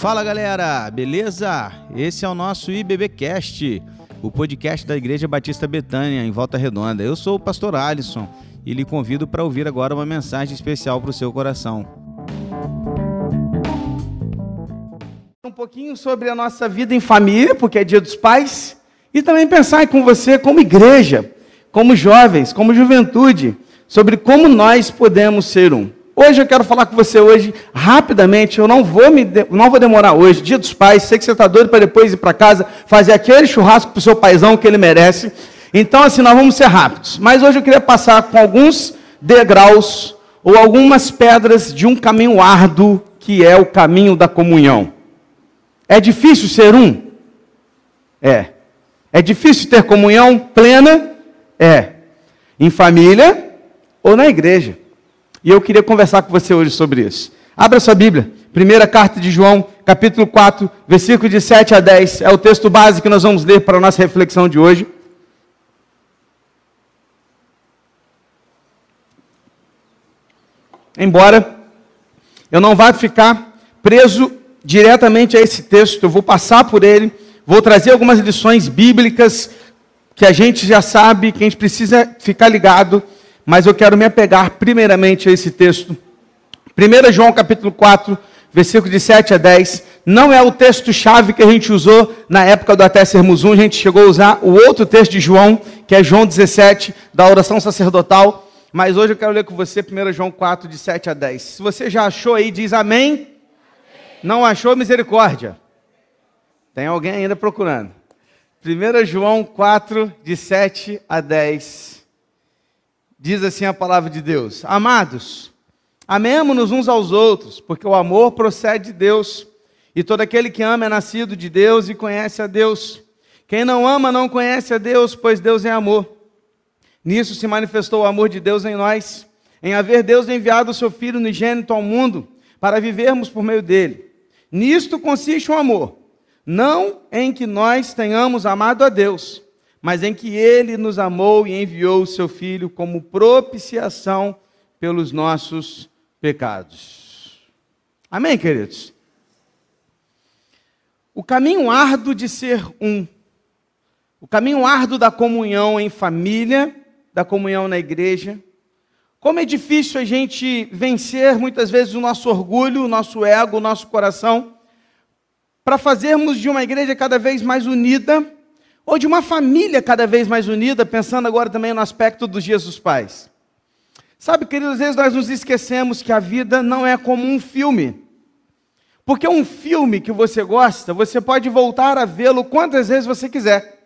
Fala galera, beleza? Esse é o nosso IBBcast, o podcast da Igreja Batista Betânia, em Volta Redonda. Eu sou o pastor Alisson e lhe convido para ouvir agora uma mensagem especial para o seu coração. Um pouquinho sobre a nossa vida em família, porque é Dia dos Pais, e também pensar com você como igreja, como jovens, como juventude, sobre como nós podemos ser um. Hoje eu quero falar com você hoje rapidamente. Eu não vou me de... não vou demorar hoje. Dia dos Pais. Sei que você está doido para depois ir para casa fazer aquele churrasco para o seu paizão que ele merece. Então assim nós vamos ser rápidos. Mas hoje eu queria passar com alguns degraus ou algumas pedras de um caminho árduo que é o caminho da comunhão. É difícil ser um? É. É difícil ter comunhão plena? É. Em família ou na igreja. E eu queria conversar com você hoje sobre isso. Abra sua Bíblia. Primeira carta de João, capítulo 4, versículo de 7 a 10. É o texto básico que nós vamos ler para a nossa reflexão de hoje. Embora eu não vá ficar preso diretamente a esse texto, eu vou passar por ele, vou trazer algumas lições bíblicas que a gente já sabe, que a gente precisa ficar ligado mas eu quero me apegar primeiramente a esse texto. 1 João capítulo 4, versículo de 7 a 10. Não é o texto-chave que a gente usou na época do Até Sermos Um, a gente chegou a usar o outro texto de João, que é João 17, da oração sacerdotal. Mas hoje eu quero ler com você 1 João 4, de 7 a 10. Se você já achou aí, diz amém. amém. Não achou, misericórdia. Tem alguém ainda procurando. 1 João 4, de 7 a 10. Diz assim a palavra de Deus: Amados, amemo-nos uns aos outros, porque o amor procede de Deus, e todo aquele que ama é nascido de Deus e conhece a Deus. Quem não ama não conhece a Deus, pois Deus é amor. Nisso se manifestou o amor de Deus em nós, em haver Deus enviado o seu Filho unigênito ao mundo, para vivermos por meio dele. Nisto consiste o amor, não em que nós tenhamos amado a Deus, mas em que ele nos amou e enviou o seu Filho como propiciação pelos nossos pecados. Amém, queridos? O caminho árduo de ser um, o caminho árduo da comunhão em família, da comunhão na igreja. Como é difícil a gente vencer muitas vezes o nosso orgulho, o nosso ego, o nosso coração, para fazermos de uma igreja cada vez mais unida ou de uma família cada vez mais unida, pensando agora também no aspecto dos dias dos pais. Sabe, queridos, às vezes nós nos esquecemos que a vida não é como um filme. Porque um filme que você gosta, você pode voltar a vê-lo quantas vezes você quiser.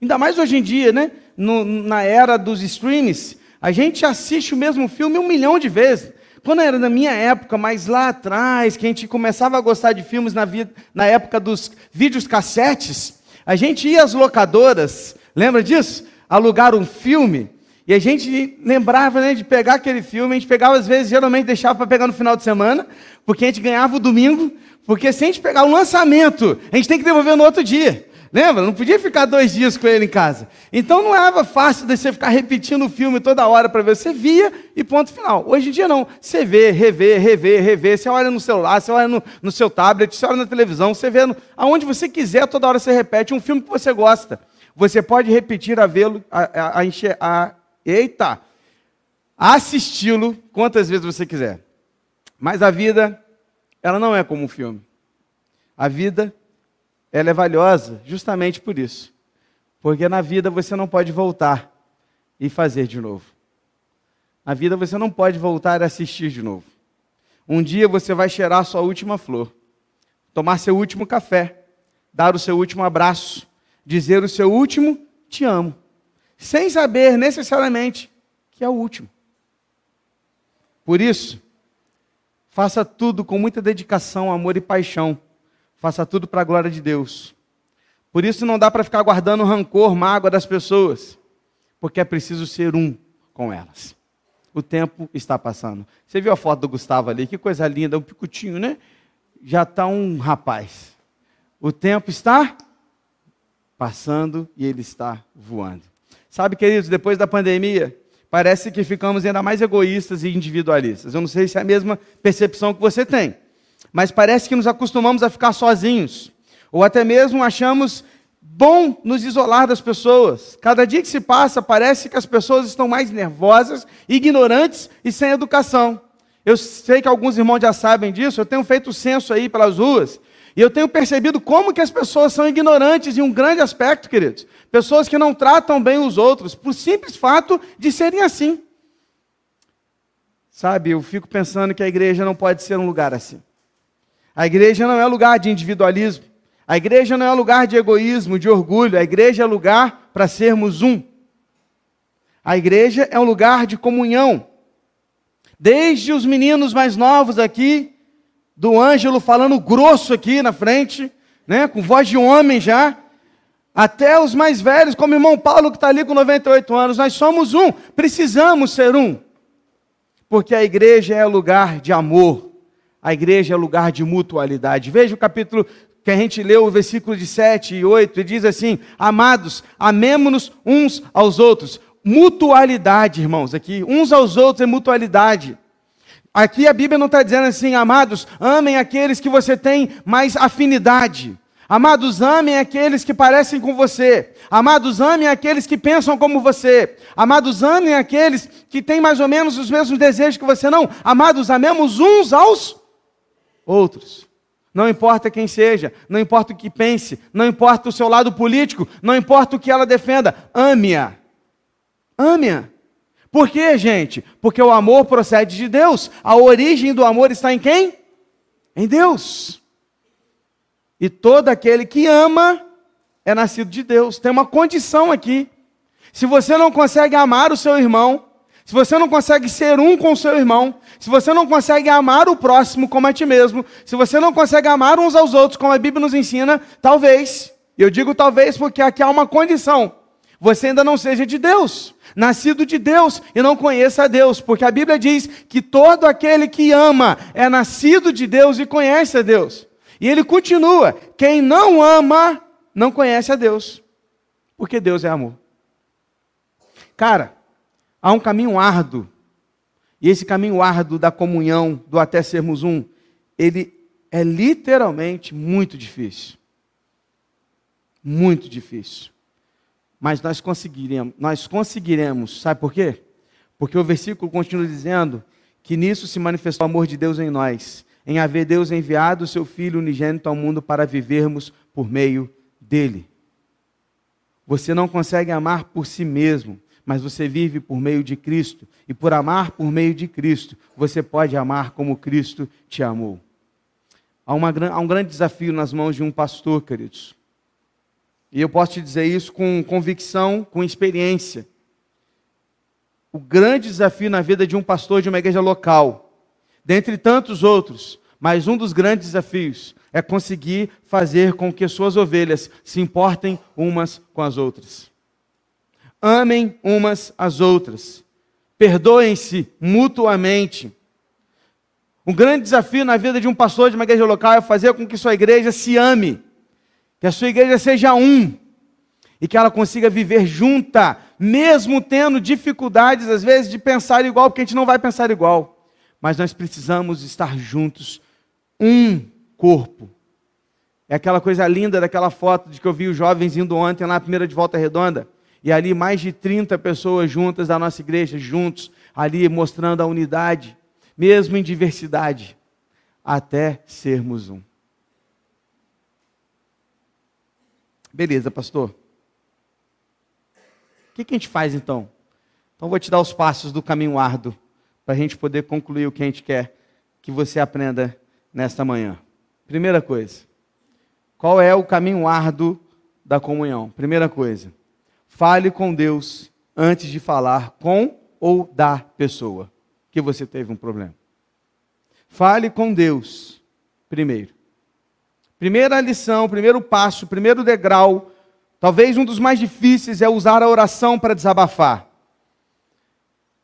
Ainda mais hoje em dia, né? No, na era dos streams, a gente assiste o mesmo filme um milhão de vezes. Quando era na minha época, mais lá atrás, que a gente começava a gostar de filmes na, na época dos vídeos cassetes, a gente ia às locadoras, lembra disso? Alugar um filme. E a gente lembrava né, de pegar aquele filme, a gente pegava às vezes, geralmente deixava para pegar no final de semana, porque a gente ganhava o domingo, porque se a gente pegar um lançamento, a gente tem que devolver no outro dia. Lembra? Não podia ficar dois dias com ele em casa. Então não era fácil de você ficar repetindo o filme toda hora para ver. Você via e ponto final. Hoje em dia não. Você vê, revê, revê, revê. Você olha no celular, você olha no, no seu tablet, você olha na televisão, você vê no, aonde você quiser, toda hora você repete um filme que você gosta. Você pode repetir a vê-lo, a, a, a, a, eita, assisti-lo quantas vezes você quiser. Mas a vida, ela não é como um filme. A vida ela é valiosa justamente por isso. Porque na vida você não pode voltar e fazer de novo. Na vida você não pode voltar a assistir de novo. Um dia você vai cheirar sua última flor, tomar seu último café, dar o seu último abraço, dizer o seu último te amo, sem saber necessariamente que é o último. Por isso, faça tudo com muita dedicação, amor e paixão Faça tudo para a glória de Deus. Por isso não dá para ficar guardando rancor, mágoa das pessoas, porque é preciso ser um com elas. O tempo está passando. Você viu a foto do Gustavo ali? Que coisa linda, um picotinho, né? Já está um rapaz. O tempo está passando e ele está voando. Sabe, queridos, depois da pandemia, parece que ficamos ainda mais egoístas e individualistas. Eu não sei se é a mesma percepção que você tem. Mas parece que nos acostumamos a ficar sozinhos, ou até mesmo achamos bom nos isolar das pessoas. Cada dia que se passa, parece que as pessoas estão mais nervosas, ignorantes e sem educação. Eu sei que alguns irmãos já sabem disso, eu tenho feito censo aí pelas ruas, e eu tenho percebido como que as pessoas são ignorantes em um grande aspecto, queridos. Pessoas que não tratam bem os outros, por simples fato de serem assim. Sabe, eu fico pensando que a igreja não pode ser um lugar assim. A igreja não é lugar de individualismo. A igreja não é lugar de egoísmo, de orgulho. A igreja é lugar para sermos um. A igreja é um lugar de comunhão. Desde os meninos mais novos aqui, do Ângelo falando grosso aqui na frente, né, com voz de homem já, até os mais velhos, como o irmão Paulo que está ali com 98 anos, nós somos um, precisamos ser um, porque a igreja é lugar de amor, a igreja é lugar de mutualidade. Veja o capítulo que a gente leu, o versículo de 7 e 8, e diz assim: Amados, amemo-nos uns aos outros. Mutualidade, irmãos, aqui, uns aos outros é mutualidade. Aqui a Bíblia não está dizendo assim, amados, amem aqueles que você tem mais afinidade. Amados, amem aqueles que parecem com você. Amados, amem aqueles que pensam como você. Amados, amem aqueles que têm mais ou menos os mesmos desejos que você. Não. Amados, amemos uns aos outros. Não importa quem seja, não importa o que pense, não importa o seu lado político, não importa o que ela defenda, ame-a. Ame-a. Por quê, gente? Porque o amor procede de Deus. A origem do amor está em quem? Em Deus. E todo aquele que ama é nascido de Deus. Tem uma condição aqui. Se você não consegue amar o seu irmão, se você não consegue ser um com seu irmão, se você não consegue amar o próximo como a ti mesmo, se você não consegue amar uns aos outros como a Bíblia nos ensina, talvez, eu digo talvez porque aqui há uma condição, você ainda não seja de Deus nascido de Deus e não conheça a Deus, porque a Bíblia diz que todo aquele que ama é nascido de Deus e conhece a Deus. E ele continua: quem não ama não conhece a Deus, porque Deus é amor. Cara, há um caminho árduo, e esse caminho árduo da comunhão, do até sermos um, ele é literalmente muito difícil. Muito difícil. Mas nós conseguiremos, nós conseguiremos, sabe por quê? Porque o versículo continua dizendo que nisso se manifestou o amor de Deus em nós, em haver Deus enviado o seu Filho unigênito ao mundo para vivermos por meio dele. Você não consegue amar por si mesmo, mas você vive por meio de Cristo. E por amar por meio de Cristo, você pode amar como Cristo te amou. Há, uma, há um grande desafio nas mãos de um pastor, queridos. E eu posso te dizer isso com convicção, com experiência. O grande desafio na vida de um pastor de uma igreja local, dentre tantos outros, mas um dos grandes desafios é conseguir fazer com que suas ovelhas se importem umas com as outras. Amem umas às outras. Perdoem-se mutuamente. Um grande desafio na vida de um pastor de uma igreja local é fazer com que sua igreja se ame que a sua igreja seja um e que ela consiga viver junta, mesmo tendo dificuldades, às vezes, de pensar igual, porque a gente não vai pensar igual. Mas nós precisamos estar juntos, um corpo. É aquela coisa linda daquela foto de que eu vi os jovens indo ontem na primeira de volta redonda. E ali mais de 30 pessoas juntas da nossa igreja, juntos, ali mostrando a unidade, mesmo em diversidade, até sermos um. Beleza, pastor. O que, que a gente faz então? Então vou te dar os passos do caminho árduo para a gente poder concluir o que a gente quer que você aprenda nesta manhã. Primeira coisa, qual é o caminho árduo da comunhão? Primeira coisa, fale com Deus antes de falar com ou da pessoa que você teve um problema. Fale com Deus primeiro. Primeira lição, primeiro passo, primeiro degrau, talvez um dos mais difíceis é usar a oração para desabafar.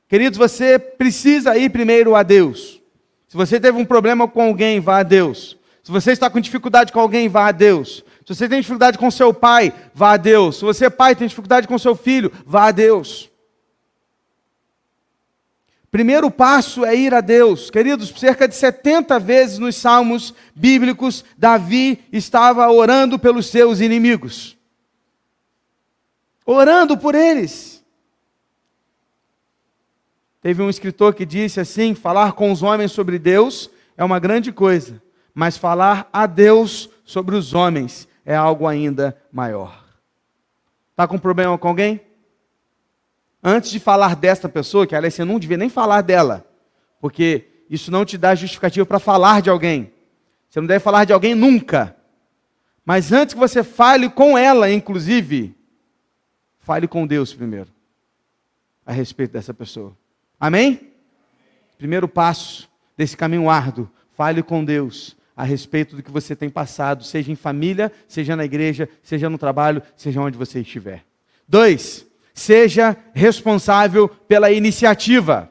Queridos, você precisa ir primeiro a Deus. Se você teve um problema com alguém, vá a Deus. Se você está com dificuldade com alguém, vá a Deus. Se você tem dificuldade com seu pai, vá a Deus. Se você, pai, tem dificuldade com seu filho, vá a Deus. Primeiro passo é ir a Deus. Queridos, cerca de 70 vezes nos salmos bíblicos, Davi estava orando pelos seus inimigos. Orando por eles. Teve um escritor que disse assim: falar com os homens sobre Deus é uma grande coisa, mas falar a Deus sobre os homens é algo ainda maior. Está com problema com alguém? Antes de falar desta pessoa, que aliás você não devia nem falar dela, porque isso não te dá justificativa para falar de alguém. Você não deve falar de alguém nunca. Mas antes que você fale com ela, inclusive, fale com Deus primeiro, a respeito dessa pessoa. Amém? Primeiro passo desse caminho árduo, fale com Deus a respeito do que você tem passado, seja em família, seja na igreja, seja no trabalho, seja onde você estiver. Dois, Seja responsável pela iniciativa.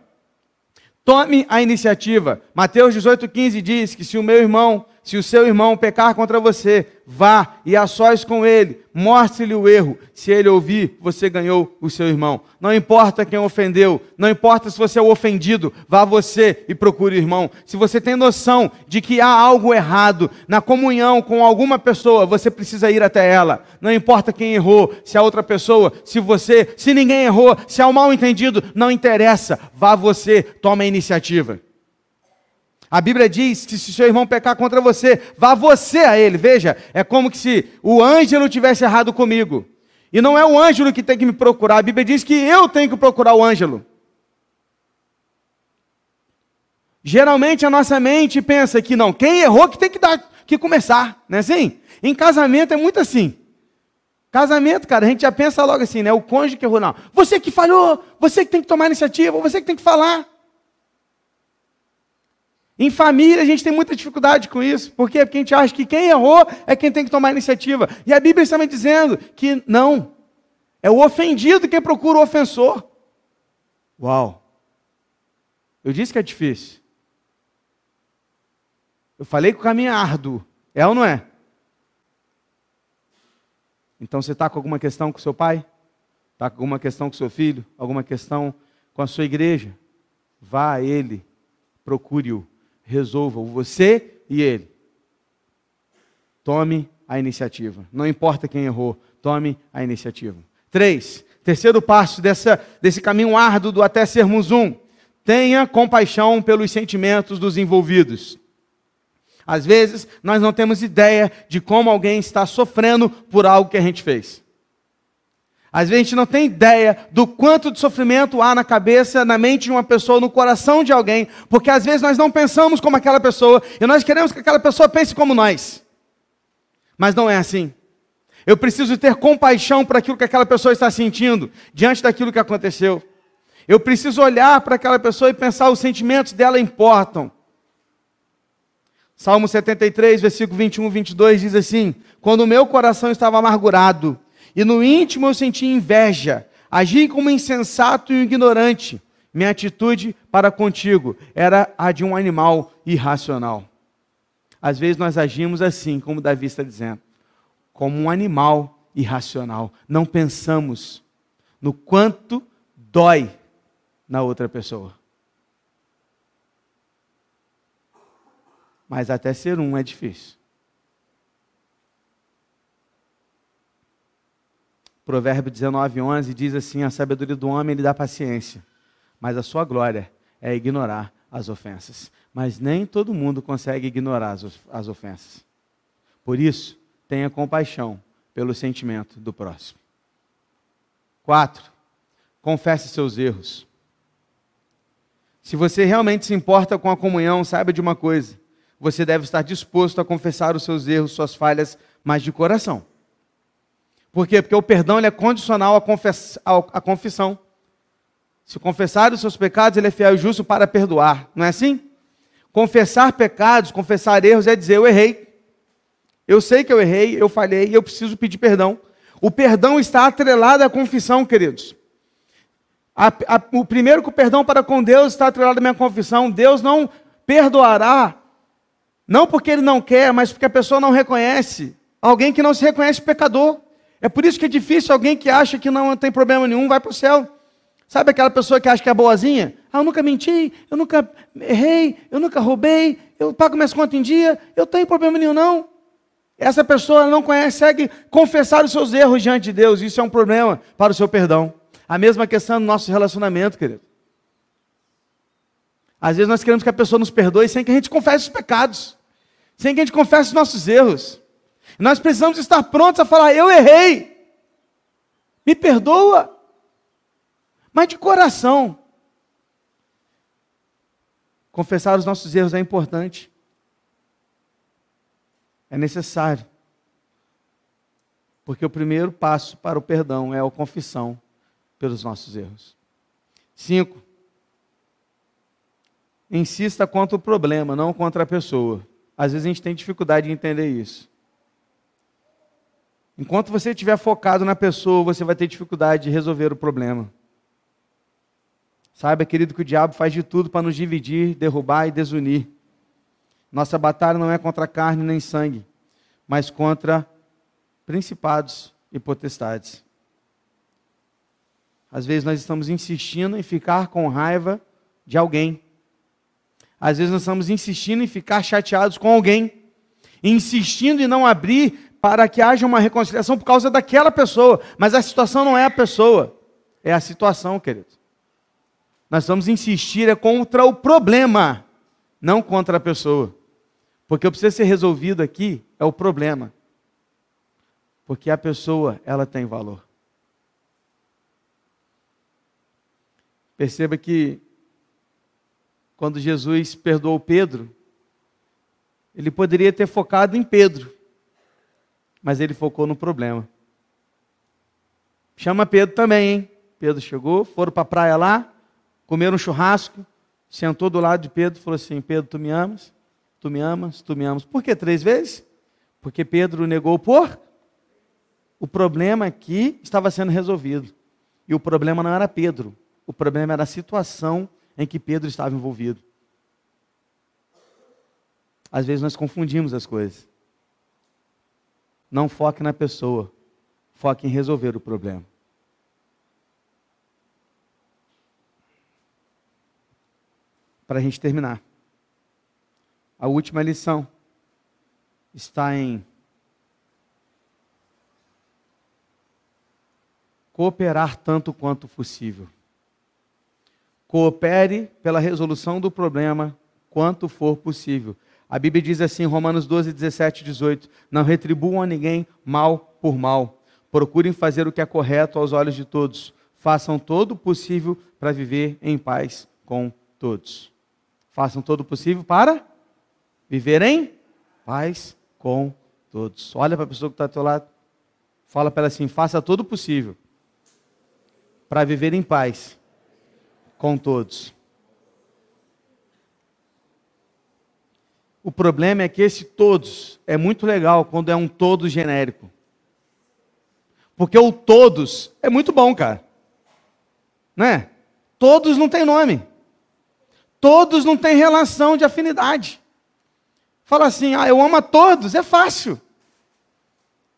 Tome a iniciativa. Mateus 18,15 diz que se o meu irmão se o seu irmão pecar contra você, vá e a sós com ele, mostre-lhe o erro. Se ele ouvir, você ganhou o seu irmão. Não importa quem ofendeu, não importa se você é o ofendido, vá você e procure o irmão. Se você tem noção de que há algo errado na comunhão com alguma pessoa, você precisa ir até ela. Não importa quem errou, se a outra pessoa, se você, se ninguém errou, se há um mal entendido, não interessa. Vá você, tome a iniciativa. A Bíblia diz que se seu irmão pecar contra você, vá você a ele. Veja, é como se o Ângelo tivesse errado comigo. E não é o Ângelo que tem que me procurar. A Bíblia diz que eu tenho que procurar o Ângelo. Geralmente a nossa mente pensa que não, quem errou que tem que dar, que começar, não é assim? Em casamento é muito assim. Casamento, cara, a gente já pensa logo assim, né? O cônjuge que errou, não. Você que falhou, você que tem que tomar iniciativa, você que tem que falar. Em família, a gente tem muita dificuldade com isso. Por quê? Porque a gente acha que quem errou é quem tem que tomar a iniciativa. E a Bíblia está me dizendo que não. É o ofendido quem procura o ofensor. Uau! Eu disse que é difícil. Eu falei que o caminho é árduo. É ou não é? Então você está com alguma questão com seu pai? Está com alguma questão com seu filho? Alguma questão com a sua igreja? Vá a ele, procure-o resolvam, você e ele. Tome a iniciativa. Não importa quem errou, tome a iniciativa. Três, terceiro passo dessa, desse caminho árduo do até sermos um. Tenha compaixão pelos sentimentos dos envolvidos. Às vezes, nós não temos ideia de como alguém está sofrendo por algo que a gente fez. Às vezes a gente não tem ideia do quanto de sofrimento há na cabeça, na mente de uma pessoa, no coração de alguém, porque às vezes nós não pensamos como aquela pessoa e nós queremos que aquela pessoa pense como nós. Mas não é assim. Eu preciso ter compaixão para aquilo que aquela pessoa está sentindo diante daquilo que aconteceu. Eu preciso olhar para aquela pessoa e pensar os sentimentos dela importam. Salmo 73, versículo 21, 22 diz assim: Quando o meu coração estava amargurado, e no íntimo eu senti inveja, agi como insensato e ignorante. Minha atitude para contigo era a de um animal irracional. Às vezes nós agimos assim, como Davi está dizendo, como um animal irracional. Não pensamos no quanto dói na outra pessoa. Mas até ser um é difícil. Provérbio 19, 11 diz assim: A sabedoria do homem lhe dá paciência, mas a sua glória é ignorar as ofensas. Mas nem todo mundo consegue ignorar as, as ofensas. Por isso, tenha compaixão pelo sentimento do próximo. 4. Confesse seus erros. Se você realmente se importa com a comunhão, saiba de uma coisa: você deve estar disposto a confessar os seus erros, suas falhas, mas de coração. Por quê? Porque o perdão é condicional à, à confissão. Se confessar os seus pecados, ele é fiel e justo para perdoar. Não é assim? Confessar pecados, confessar erros é dizer: eu errei. Eu sei que eu errei, eu falhei e eu preciso pedir perdão. O perdão está atrelado à confissão, queridos. A, a, o primeiro que o perdão para com Deus está atrelado à minha confissão. Deus não perdoará, não porque Ele não quer, mas porque a pessoa não reconhece. Alguém que não se reconhece pecador. É por isso que é difícil alguém que acha que não tem problema nenhum vai para o céu. Sabe aquela pessoa que acha que é boazinha? Ah, eu nunca menti, eu nunca errei, eu nunca roubei, eu pago minhas contas em dia, eu tenho problema nenhum, não. Essa pessoa não consegue confessar os seus erros diante de Deus, isso é um problema para o seu perdão. A mesma questão no nosso relacionamento, querido. Às vezes nós queremos que a pessoa nos perdoe sem que a gente confesse os pecados, sem que a gente confesse os nossos erros. Nós precisamos estar prontos a falar: eu errei, me perdoa, mas de coração. Confessar os nossos erros é importante, é necessário, porque o primeiro passo para o perdão é a confissão pelos nossos erros. Cinco, insista contra o problema, não contra a pessoa. Às vezes a gente tem dificuldade de entender isso. Enquanto você estiver focado na pessoa, você vai ter dificuldade de resolver o problema. Saiba, querido, que o diabo faz de tudo para nos dividir, derrubar e desunir. Nossa batalha não é contra carne nem sangue, mas contra principados e potestades. Às vezes nós estamos insistindo em ficar com raiva de alguém. Às vezes nós estamos insistindo em ficar chateados com alguém, insistindo em não abrir para que haja uma reconciliação por causa daquela pessoa, mas a situação não é a pessoa, é a situação, querido. Nós vamos insistir é contra o problema, não contra a pessoa. Porque o que precisa ser resolvido aqui é o problema. Porque a pessoa, ela tem valor. Perceba que quando Jesus perdoou Pedro, ele poderia ter focado em Pedro, mas ele focou no problema. Chama Pedro também, hein? Pedro chegou, foram para a praia lá, comeram um churrasco, sentou do lado de Pedro e falou assim: Pedro, tu me amas? Tu me amas? Tu me amas? Por que três vezes? Porque Pedro negou por. O problema aqui estava sendo resolvido. E o problema não era Pedro, o problema era a situação em que Pedro estava envolvido. Às vezes nós confundimos as coisas. Não foque na pessoa, foque em resolver o problema. Para a gente terminar. A última lição está em cooperar tanto quanto possível. Coopere pela resolução do problema quanto for possível. A Bíblia diz assim, Romanos 12, 17 e 18: Não retribuam a ninguém mal por mal. Procurem fazer o que é correto aos olhos de todos. Façam todo o possível para viver em paz com todos. Façam todo o possível para viver em paz com todos. Olha para a pessoa que está ao teu lado. Fala para ela assim: faça todo o possível para viver em paz com todos. O problema é que esse todos é muito legal quando é um todo genérico. Porque o todos é muito bom, cara. Né? Todos não tem nome. Todos não tem relação de afinidade. Fala assim, ah, eu amo a todos, é fácil.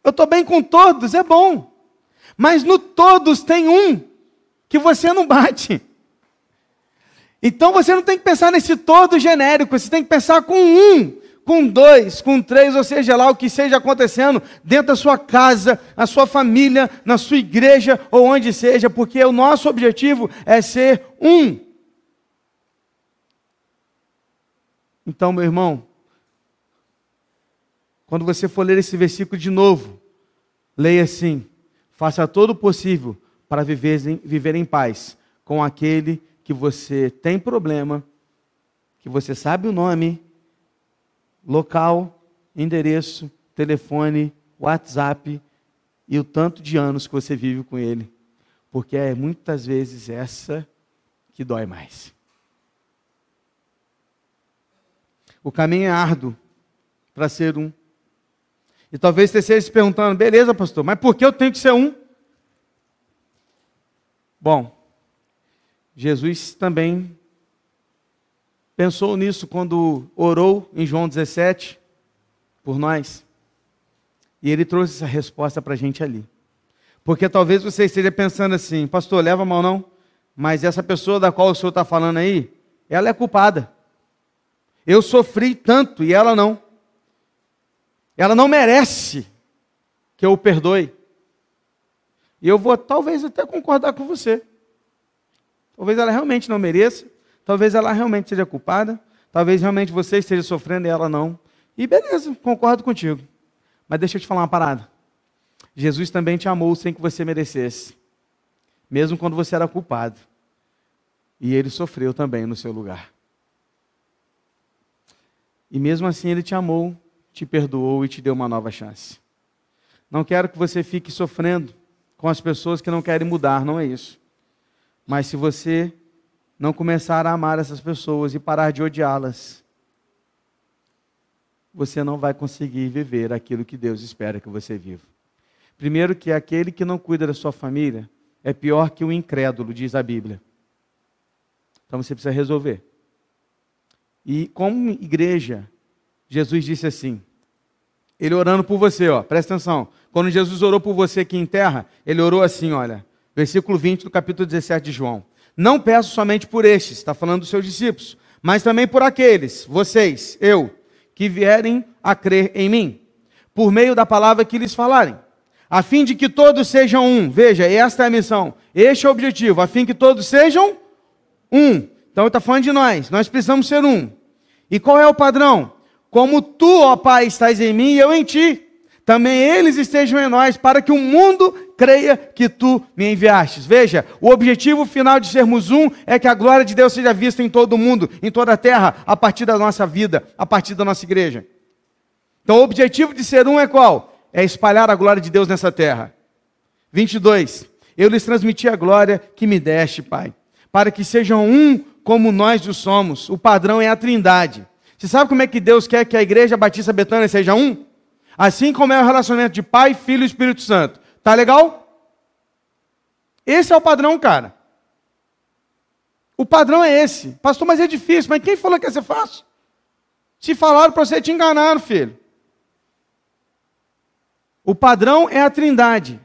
Eu estou bem com todos, é bom. Mas no todos tem um que você não bate. Então você não tem que pensar nesse todo genérico, você tem que pensar com um, com dois, com três, ou seja lá o que seja acontecendo dentro da sua casa, na sua família, na sua igreja ou onde seja, porque o nosso objetivo é ser um. Então, meu irmão, quando você for ler esse versículo de novo, leia assim: faça todo o possível para viver, viver em paz com aquele que que você tem problema, que você sabe o nome, local, endereço, telefone, WhatsApp e o tanto de anos que você vive com ele. Porque é muitas vezes essa que dói mais. O caminho é árduo para ser um. E talvez você esteja se perguntando, beleza, pastor, mas por que eu tenho que ser um? Bom, Jesus também pensou nisso quando orou em João 17 por nós. E ele trouxe essa resposta para a gente ali. Porque talvez você esteja pensando assim, pastor, leva mal não? mas essa pessoa da qual o senhor está falando aí, ela é culpada. Eu sofri tanto e ela não. Ela não merece que eu o perdoe. E eu vou talvez até concordar com você. Talvez ela realmente não mereça, talvez ela realmente seja culpada, talvez realmente você esteja sofrendo e ela não. E beleza, concordo contigo. Mas deixa eu te falar uma parada. Jesus também te amou sem que você merecesse, mesmo quando você era culpado. E ele sofreu também no seu lugar. E mesmo assim ele te amou, te perdoou e te deu uma nova chance. Não quero que você fique sofrendo com as pessoas que não querem mudar, não é isso. Mas se você não começar a amar essas pessoas e parar de odiá-las, você não vai conseguir viver aquilo que Deus espera que você viva. Primeiro, que aquele que não cuida da sua família é pior que o incrédulo, diz a Bíblia. Então você precisa resolver. E como igreja, Jesus disse assim: Ele orando por você, ó, presta atenção. Quando Jesus orou por você aqui em terra, ele orou assim, olha, versículo 20 do capítulo 17 de João. Não peço somente por estes, está falando dos seus discípulos, mas também por aqueles, vocês, eu, que vierem a crer em mim, por meio da palavra que lhes falarem, a fim de que todos sejam um. Veja, esta é a missão, este é o objetivo, a fim que todos sejam um. Então está falando de nós, nós precisamos ser um. E qual é o padrão? Como tu, ó Pai, estás em mim e eu em ti, também eles estejam em nós, para que o mundo creia que tu me enviastes. Veja, o objetivo final de sermos um é que a glória de Deus seja vista em todo o mundo, em toda a terra, a partir da nossa vida, a partir da nossa igreja. Então, o objetivo de ser um é qual? É espalhar a glória de Deus nessa terra. 22. Eu lhes transmiti a glória que me deste, Pai, para que sejam um como nós o somos. O padrão é a trindade. Você sabe como é que Deus quer que a igreja Batista Betânia seja um? Assim como é o relacionamento de Pai, Filho e Espírito Santo. Tá legal? Esse é o padrão, cara. O padrão é esse. Pastor, mas é difícil. Mas quem falou que ia ser fácil? Se falaram para você, te enganaram, filho. O padrão é a trindade.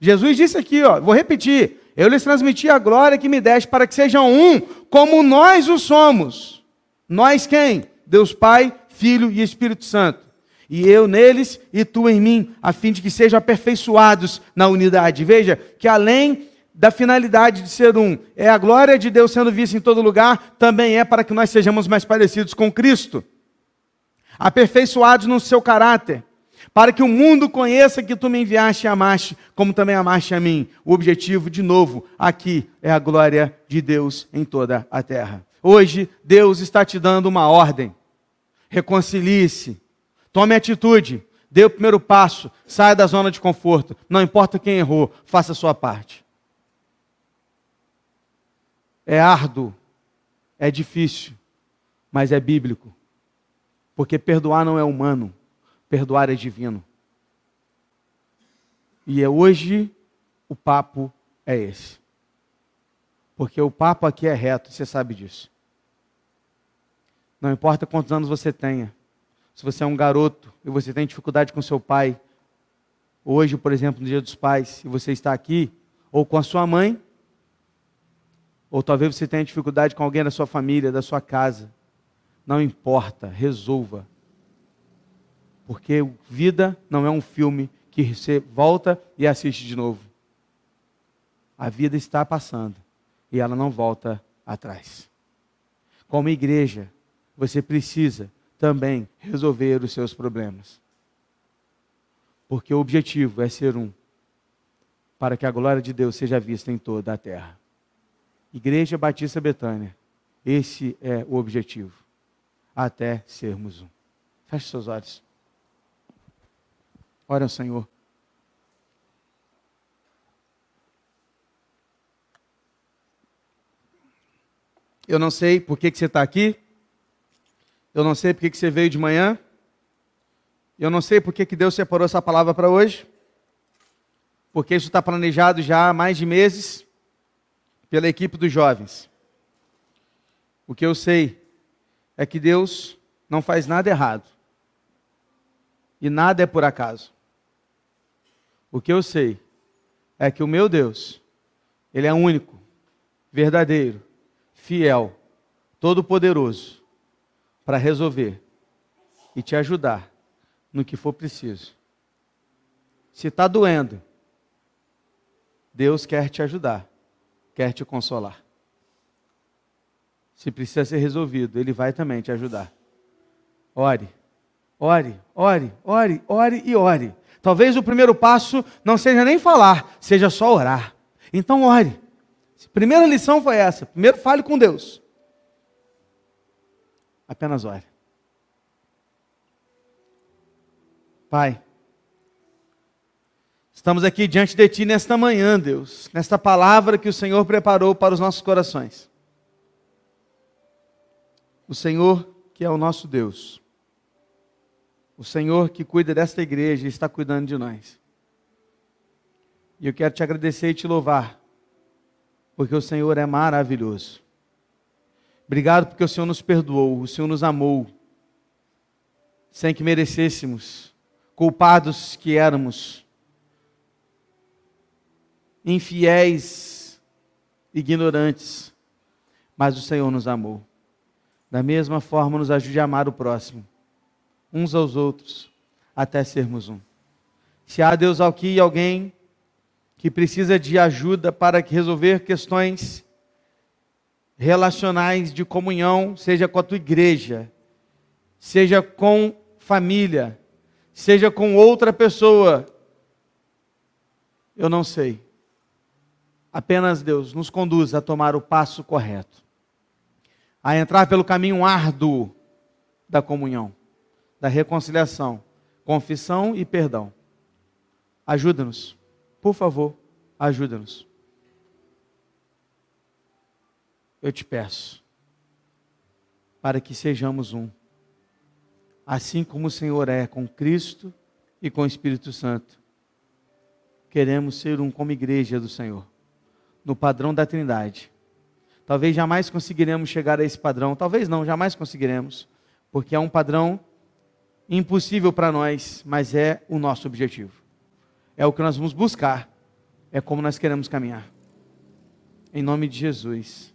Jesus disse aqui, ó, vou repetir. Eu lhes transmiti a glória que me deste para que sejam um, como nós o somos. Nós quem? Deus Pai, Filho e Espírito Santo. E eu neles e tu em mim, a fim de que sejam aperfeiçoados na unidade. Veja que além da finalidade de ser um, é a glória de Deus sendo vista em todo lugar, também é para que nós sejamos mais parecidos com Cristo. Aperfeiçoados no seu caráter, para que o mundo conheça que tu me enviaste e amaste, como também amaste a mim. O objetivo, de novo, aqui é a glória de Deus em toda a terra. Hoje, Deus está te dando uma ordem. Reconcilie-se Tome atitude, dê o primeiro passo, saia da zona de conforto. Não importa quem errou, faça a sua parte. É árduo, é difícil, mas é bíblico. Porque perdoar não é humano, perdoar é divino. E é hoje o papo é esse. Porque o papo aqui é reto, você sabe disso. Não importa quantos anos você tenha, se você é um garoto e você tem dificuldade com seu pai, hoje, por exemplo, no Dia dos Pais, e você está aqui, ou com a sua mãe, ou talvez você tenha dificuldade com alguém da sua família, da sua casa, não importa, resolva. Porque vida não é um filme que você volta e assiste de novo. A vida está passando e ela não volta atrás. Como igreja, você precisa também resolver os seus problemas. Porque o objetivo é ser um, para que a glória de Deus seja vista em toda a terra. Igreja Batista Betânia, esse é o objetivo, até sermos um. Feche seus olhos. Ora ao Senhor. Eu não sei por que, que você está aqui. Eu não sei porque que você veio de manhã. Eu não sei porque que Deus separou essa palavra para hoje. Porque isso está planejado já há mais de meses pela equipe dos jovens. O que eu sei é que Deus não faz nada errado. E nada é por acaso. O que eu sei é que o meu Deus, Ele é único, verdadeiro, fiel, todo-poderoso para resolver e te ajudar no que for preciso. Se está doendo, Deus quer te ajudar, quer te consolar. Se precisa ser resolvido, Ele vai também te ajudar. Ore, ore, ore, ore, ore e ore. Talvez o primeiro passo não seja nem falar, seja só orar. Então ore. Primeira lição foi essa. Primeiro fale com Deus. Apenas ore. Pai, estamos aqui diante de Ti nesta manhã, Deus, nesta palavra que o Senhor preparou para os nossos corações. O Senhor, que é o nosso Deus, o Senhor que cuida desta igreja está cuidando de nós. E eu quero te agradecer e te louvar, porque o Senhor é maravilhoso. Obrigado porque o Senhor nos perdoou, o Senhor nos amou, sem que merecêssemos culpados que éramos, infiéis, ignorantes, mas o Senhor nos amou. Da mesma forma, nos ajude a amar o próximo, uns aos outros, até sermos um. Se há Deus aqui alguém que precisa de ajuda para resolver questões relacionais de comunhão, seja com a tua igreja, seja com família, seja com outra pessoa. Eu não sei. Apenas Deus nos conduz a tomar o passo correto, a entrar pelo caminho árduo da comunhão, da reconciliação, confissão e perdão. Ajuda-nos, por favor, ajuda-nos. Eu te peço, para que sejamos um assim como o Senhor é com Cristo e com o Espírito Santo. Queremos ser um como igreja do Senhor, no padrão da Trindade. Talvez jamais conseguiremos chegar a esse padrão, talvez não, jamais conseguiremos, porque é um padrão impossível para nós, mas é o nosso objetivo. É o que nós vamos buscar, é como nós queremos caminhar. Em nome de Jesus,